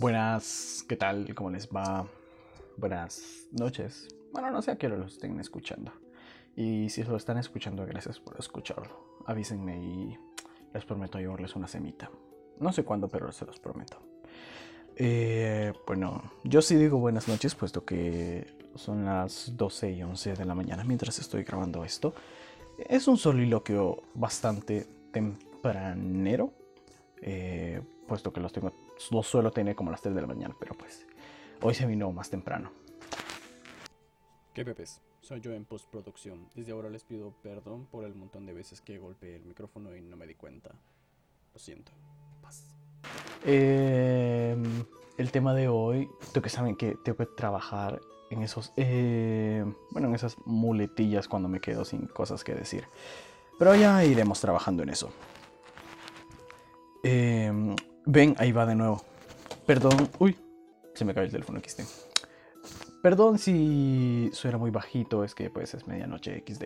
Buenas, ¿qué tal? ¿Cómo les va? Buenas noches. Bueno, no sé a qué hora lo estén escuchando. Y si lo están escuchando, gracias por escucharlo. Avísenme y les prometo llevarles una semita. No sé cuándo, pero se los prometo. Eh, bueno, yo sí digo buenas noches, puesto que son las 12 y 11 de la mañana mientras estoy grabando esto. Es un soliloquio bastante tempranero, eh, puesto que los tengo, lo suelo tener como las 3 de la mañana, pero pues hoy se vino más temprano. ¿Qué pepes? Soy yo en postproducción. Desde ahora les pido perdón por el montón de veces que golpeé el micrófono y no me di cuenta. Lo siento. Paz. Eh, el tema de hoy, tengo que saben que tengo que trabajar en esos, eh, bueno, en esas muletillas cuando me quedo sin cosas que decir. Pero ya iremos trabajando en eso. Eh, ven, ahí va de nuevo. Perdón, uy, se me cayó el teléfono XD. Perdón si suena muy bajito, es que pues es medianoche XD.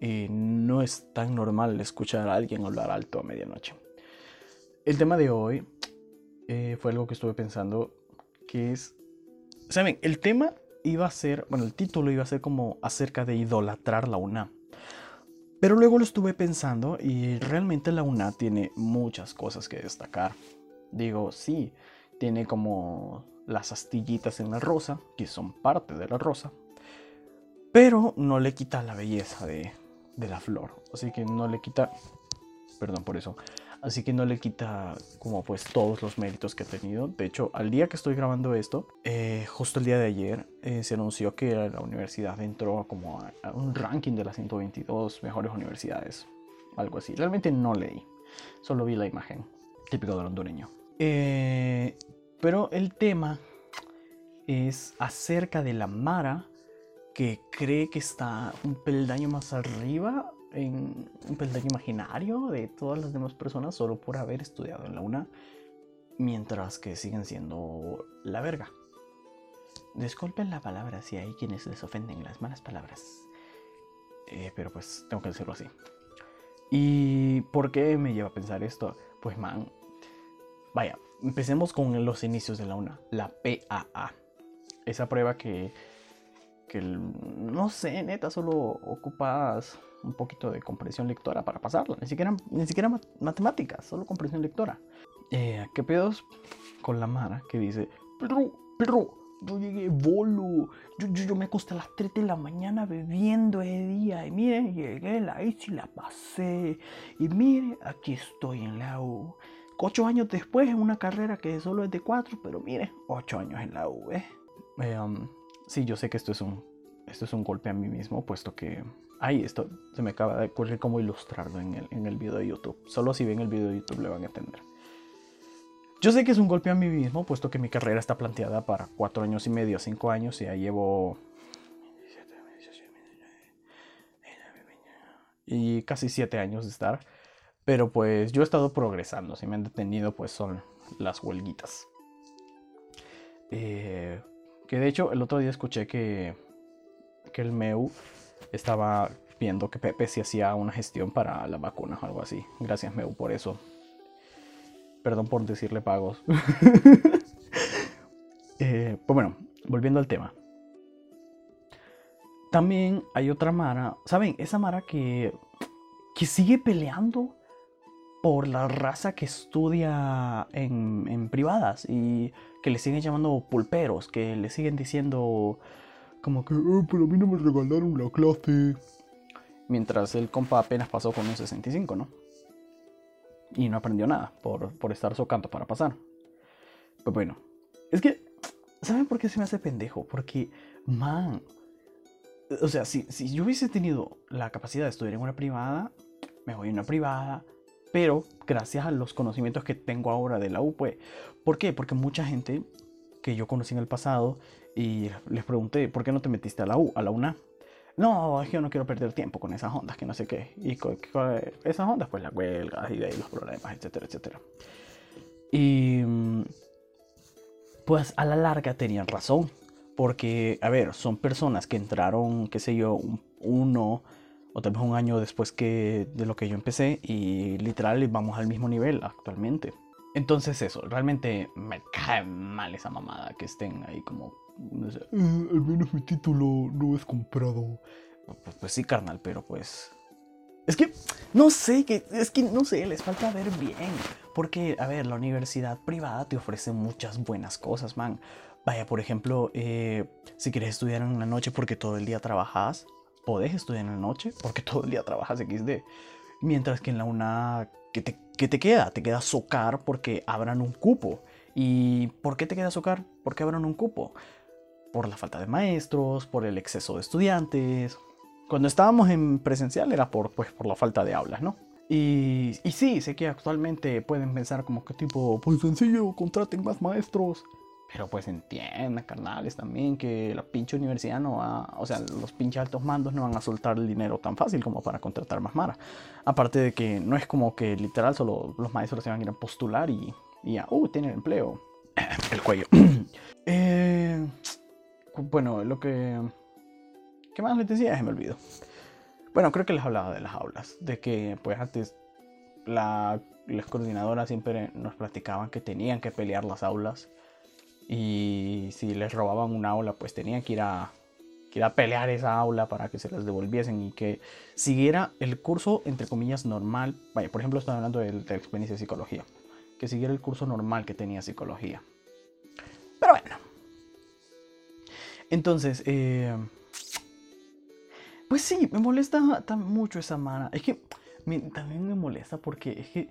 Y no es tan normal escuchar a alguien hablar alto a medianoche. El tema de hoy eh, fue algo que estuve pensando, que es, ¿saben? El tema iba a ser, bueno, el título iba a ser como acerca de idolatrar la UNA. Pero luego lo estuve pensando y realmente la UNA tiene muchas cosas que destacar. Digo, sí, tiene como las astillitas en la rosa, que son parte de la rosa, pero no le quita la belleza de, de la flor. Así que no le quita, perdón por eso, así que no le quita como pues todos los méritos que ha tenido. De hecho, al día que estoy grabando esto, eh, justo el día de ayer, eh, se anunció que la universidad entró como a, un ranking de las 122 mejores universidades, algo así. Realmente no leí, solo vi la imagen, típico del hondureño. Eh, pero el tema es acerca de la Mara que cree que está un peldaño más arriba un peldaño imaginario de todas las demás personas solo por haber estudiado en la UNA, mientras que siguen siendo la verga. Disculpen la palabra si hay quienes les ofenden las malas palabras, eh, pero pues tengo que decirlo así. ¿Y por qué me lleva a pensar esto? Pues man, vaya, empecemos con los inicios de la UNA, la PAA. Esa prueba que, que no sé, neta, solo ocupas un poquito de comprensión lectora para pasarla. Ni siquiera, ni siquiera matemáticas, solo comprensión lectora. Eh, ¿Qué pedos con la Mara que dice, Pedro, Pedro, yo llegué bolo, yo, yo, yo, me acosté a las 3 de la mañana bebiendo ese día y mire, llegué, la hice y la pasé y mire, aquí estoy en la U. Ocho años después en una carrera que solo es de cuatro, pero mire, ocho años en la U, ¿eh? Eh, um, sí, yo sé que esto es un, esto es un golpe a mí mismo, puesto que Ahí esto se me acaba de ocurrir cómo ilustrarlo en el, en el video de YouTube. Solo si ven el video de YouTube le van a entender. Yo sé que es un golpe a mí mismo, puesto que mi carrera está planteada para cuatro años y medio, cinco años, y ya llevo. Y casi siete años de estar. Pero pues yo he estado progresando. Si me han detenido, pues son las huelguitas. Eh, que de hecho, el otro día escuché que, que el MEU estaba viendo que Pepe si hacía una gestión para la vacuna o algo así. Gracias, Meu, por eso. Perdón por decirle pagos. eh, pues bueno, volviendo al tema. También hay otra Mara, ¿saben? Esa Mara que, que sigue peleando por la raza que estudia en, en privadas y que le siguen llamando pulperos, que le siguen diciendo como que, oh, pero a mí no me regalaron la clase. Mientras el compa apenas pasó con un 65, ¿no? Y no aprendió nada por, por estar socando para pasar. Pues bueno, es que, ¿saben por qué se me hace pendejo? Porque, man, o sea, si, si yo hubiese tenido la capacidad de estudiar en una privada, me voy a una privada, pero gracias a los conocimientos que tengo ahora de la U, pues, ¿por qué? Porque mucha gente que yo conocí en el pasado y les pregunté, ¿por qué no te metiste a la U, a la UNA? No, es que yo no quiero perder tiempo con esas ondas, que no sé qué. Y con, con esas ondas, pues las huelgas y de ahí los problemas, etcétera, etcétera. Y pues a la larga tenían razón. Porque, a ver, son personas que entraron, qué sé yo, un, uno o tal vez un año después que de lo que yo empecé y literal vamos al mismo nivel actualmente. Entonces eso, realmente me cae mal esa mamada que estén ahí como... No sé, "Eh, al menos mi título no es comprado. Pues, pues sí, carnal, pero pues... Es que, no sé, que, es que, no sé, les falta ver bien. Porque, a ver, la universidad privada te ofrece muchas buenas cosas, man. Vaya, por ejemplo, eh, si quieres estudiar en la noche porque todo el día trabajas, podés estudiar en la noche porque todo el día trabajas XD. Mientras que en la UNA, ¿qué te, qué te queda? Te queda socar porque abran un cupo. ¿Y por qué te queda socar? Porque abran un cupo. Por la falta de maestros, por el exceso de estudiantes. Cuando estábamos en presencial era por, pues, por la falta de aulas, ¿no? Y, y sí, sé que actualmente pueden pensar como que tipo, pues sencillo, contraten más maestros. Pero pues entiendan, carnales, también que la pinche universidad no va, o sea, los pinches altos mandos no van a soltar el dinero tan fácil como para contratar más mara. Aparte de que no es como que literal solo los maestros se van a ir a postular y, y ya, uh, tienen empleo. El cuello. Eh, bueno, lo que... ¿Qué más les decía? Se me olvidó. Bueno, creo que les hablaba de las aulas. De que pues antes la, las coordinadoras siempre nos platicaban que tenían que pelear las aulas. Y si les robaban una aula, pues tenían que ir a, que ir a pelear esa aula para que se las devolviesen y que siguiera el curso, entre comillas, normal. Vaya, por ejemplo, estoy hablando de, la experiencia de psicología. Que siguiera el curso normal que tenía psicología. Pero bueno. Entonces, eh, pues sí, me molesta mucho esa mana. Es que también me molesta porque es que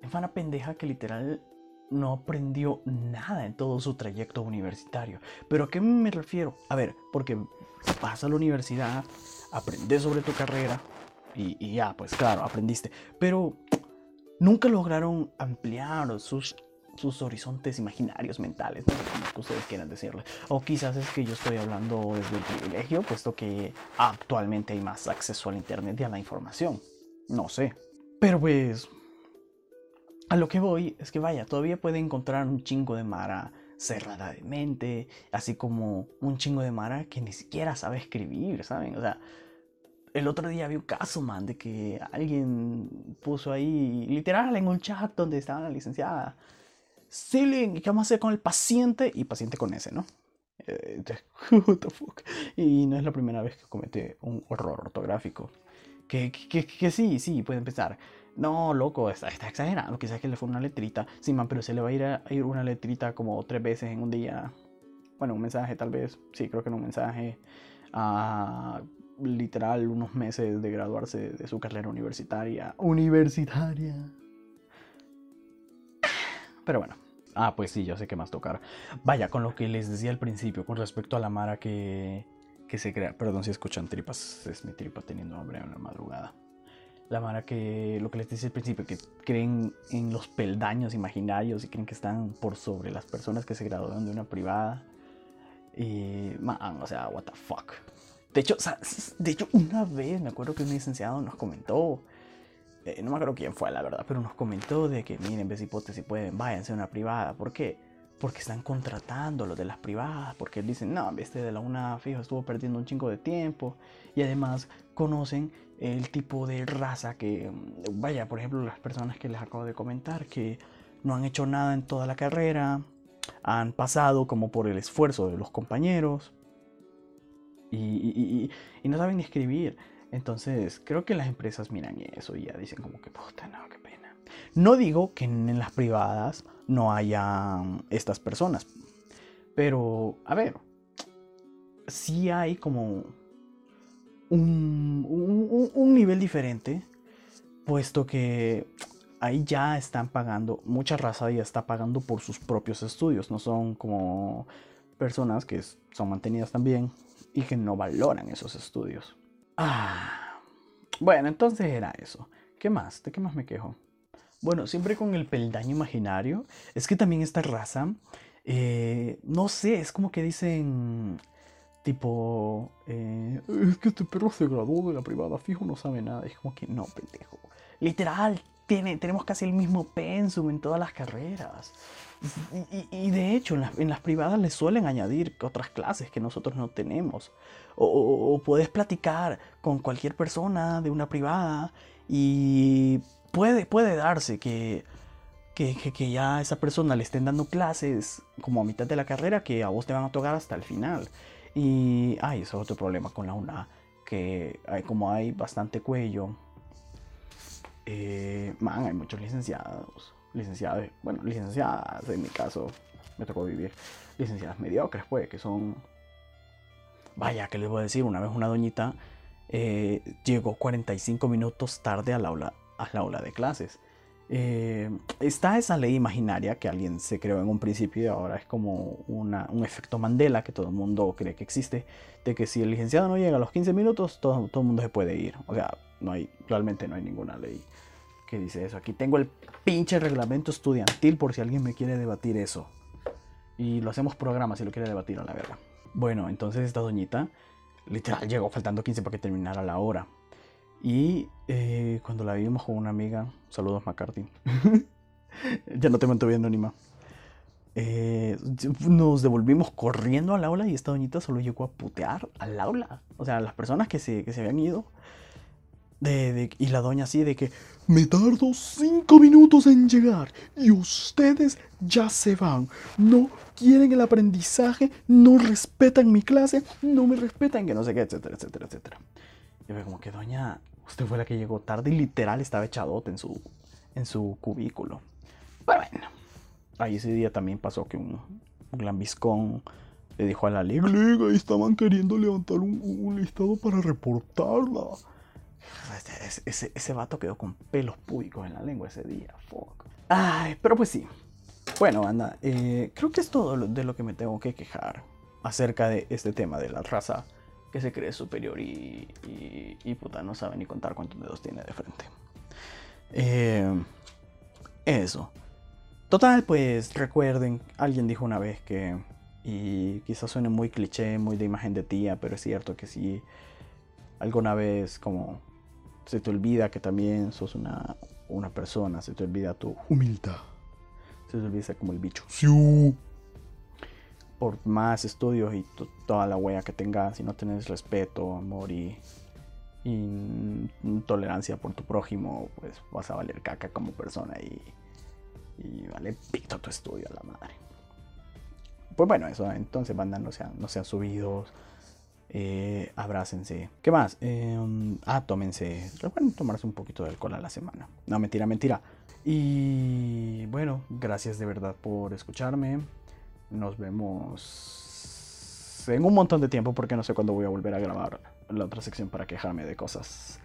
es mana pendeja que literal no aprendió nada en todo su trayecto universitario. ¿Pero a qué me refiero? A ver, porque vas a la universidad, aprendes sobre tu carrera y, ya, pues claro, aprendiste. Pero nunca lograron ampliar sus, horizontes imaginarios mentales, no es que ustedes quieran decirle. O quizás es que yo estoy hablando desde el privilegio, puesto que actualmente hay más acceso al Internet y a la información. No sé. Pero pues, a lo que voy es que vaya, todavía puede encontrar un chingo de Mara cerrada de mente, así como un chingo de Mara que ni siquiera sabe escribir, ¿saben? O sea, el otro día vi un caso, man, de que alguien puso ahí, literal, en un chat donde estaba la licenciada, Ceiling, ¿qué vamos a hacer con el paciente? Y paciente con ese, ¿no? Eh, entonces, what the fuck. Y no es la primera vez que comete un horror ortográfico. Que, sí, sí, puede empezar. No, loco, está, está exagerando. Quizás que le fue una letrita. Sí, man, pero se le va a ir, a, ir una letrita como tres veces en un día. Bueno, un mensaje tal vez. Sí, creo que en un mensaje. A literal unos meses de graduarse de su carrera universitaria. Universitaria. Pero bueno. Ah, pues sí, yo sé qué más tocar. Vaya, con lo que les decía al principio, con respecto a la Mara que, se crea. Perdón si escuchan tripas, es mi tripa teniendo hambre en la madrugada. La Mara que, lo que les decía al principio, que creen en los peldaños imaginarios y creen que están por sobre las personas que se graduaron de una privada. Y, man, o sea, what the fuck. De hecho, de hecho, una vez me acuerdo que un licenciado nos comentó, eh, no me acuerdo quién fue la verdad, pero nos comentó de que miren, ves hipótesis, pueden, váyanse a una privada. ¿Por qué? Porque están contratando los de las privadas, porque dicen, no, este de la una fijo estuvo perdiendo un chingo de tiempo. Y además conocen el tipo de raza que, mm, vaya, por ejemplo, las personas que les acabo de comentar, que no han hecho nada en toda la carrera, han pasado como por el esfuerzo de los compañeros y, no saben escribir. Entonces, creo que las empresas miran eso y ya dicen como que puta, no, qué pena. No digo que en las privadas no haya mm, estas personas, pero a ver, sí hay como un, un- nivel diferente, puesto que ahí ya están pagando, mucha raza ya está pagando por sus propios estudios, no son como personas que son mantenidas también y que no valoran esos estudios. Ah, bueno, entonces era eso. ¿Qué más? ¿De qué más me quejo? Bueno, siempre con el peldaño imaginario. Es que también esta raza, eh, no sé, es como que dicen, tipo, eh, es que este perro se graduó de la privada, fijo, no sabe nada. Es como que no, pendejo. Literal, tiene, tenemos casi el mismo pensum en todas las carreras. Y, de hecho, en las, privadas les suelen añadir otras clases que nosotros no tenemos. O- o puedes platicar con cualquier persona de una privada y puede, puede darse que que, que, ya a esa persona le estén dando clases como a mitad de la carrera que a vos te van a tocar hasta el final. Y, ay, eso es otro problema con la UNA, que hay, como hay bastante cuello, eh, man, hay muchos licenciados, licenciados, bueno, licenciadas, en mi caso, me tocó vivir, licenciadas mediocres, pues, que son, vaya, que les voy a decir, una vez una doñita eh, llegó 45 minutos tarde al aula, al aula de clases. Eh, está esa ley imaginaria que alguien se creó en un principio y ahora es como una, un efecto Mandela que todo el mundo cree que existe, de que si el licenciado no llega a los 15 minutos, todo, todo el mundo se puede ir. O sea, no hay, realmente no hay ninguna ley que dice eso. Aquí tengo el pinche reglamento estudiantil por si alguien me quiere debatir eso. Y lo hacemos programa si lo quiere debatir a la verga. Bueno, entonces esta doñita literal llegó faltando 15 para que terminara la hora. Y eh, cuando la vimos con una amiga, saludos McCarthy, ya no te mantuve más. Eh, nos devolvimos corriendo al aula y esta doñita solo llegó a putear al aula. O sea, las personas que se, que se habían ido. De, de, y la doña así de que me tardo cinco minutos en llegar y ustedes ya se van. No quieren el aprendizaje, no respetan mi clase, no me respetan, que no sé qué, etcétera, etcétera, etcétera. Yo veo como que doña, usted fue la que llegó tarde y literal estaba echadote en su, en su cubículo. Pero bueno, ahí ese día también pasó que un, un le dijo a la liga, liga, estaban queriendo levantar un, listado para reportarla. Ese, ese, vato quedó con pelos públicos en la lengua ese día. Fuck. Ay, pero pues sí. Bueno, anda, eh, creo que es todo de lo que me tengo que quejar acerca de este tema de la raza que se cree superior y, puta, no sabe ni contar cuántos dedos tiene de frente. Eh, eso. Total, pues recuerden, alguien dijo una vez que, y quizás suene muy cliché, muy de imagen de tía, pero es cierto que si alguna vez como se te olvida que también sos una, una persona, se te olvida tu humildad, se te olvida como el bicho. Sí. Por más estudios y toda la huella que tengas, si no tienes respeto, amor y, tolerancia por tu prójimo, pues vas a valer caca como persona y, vale pito tu estudio a la madre. Pues bueno, eso, entonces banda, no sean, no sean subidos. Eh. ¿Qué más? Eh, ah, tómense. Recuerden tomarse un poquito de alcohol a la semana. No, mentira, mentira. Y bueno, gracias de verdad por escucharme. Nos vemos en un montón de tiempo porque no sé cuándo voy a volver a grabar la otra sección para quejarme de cosas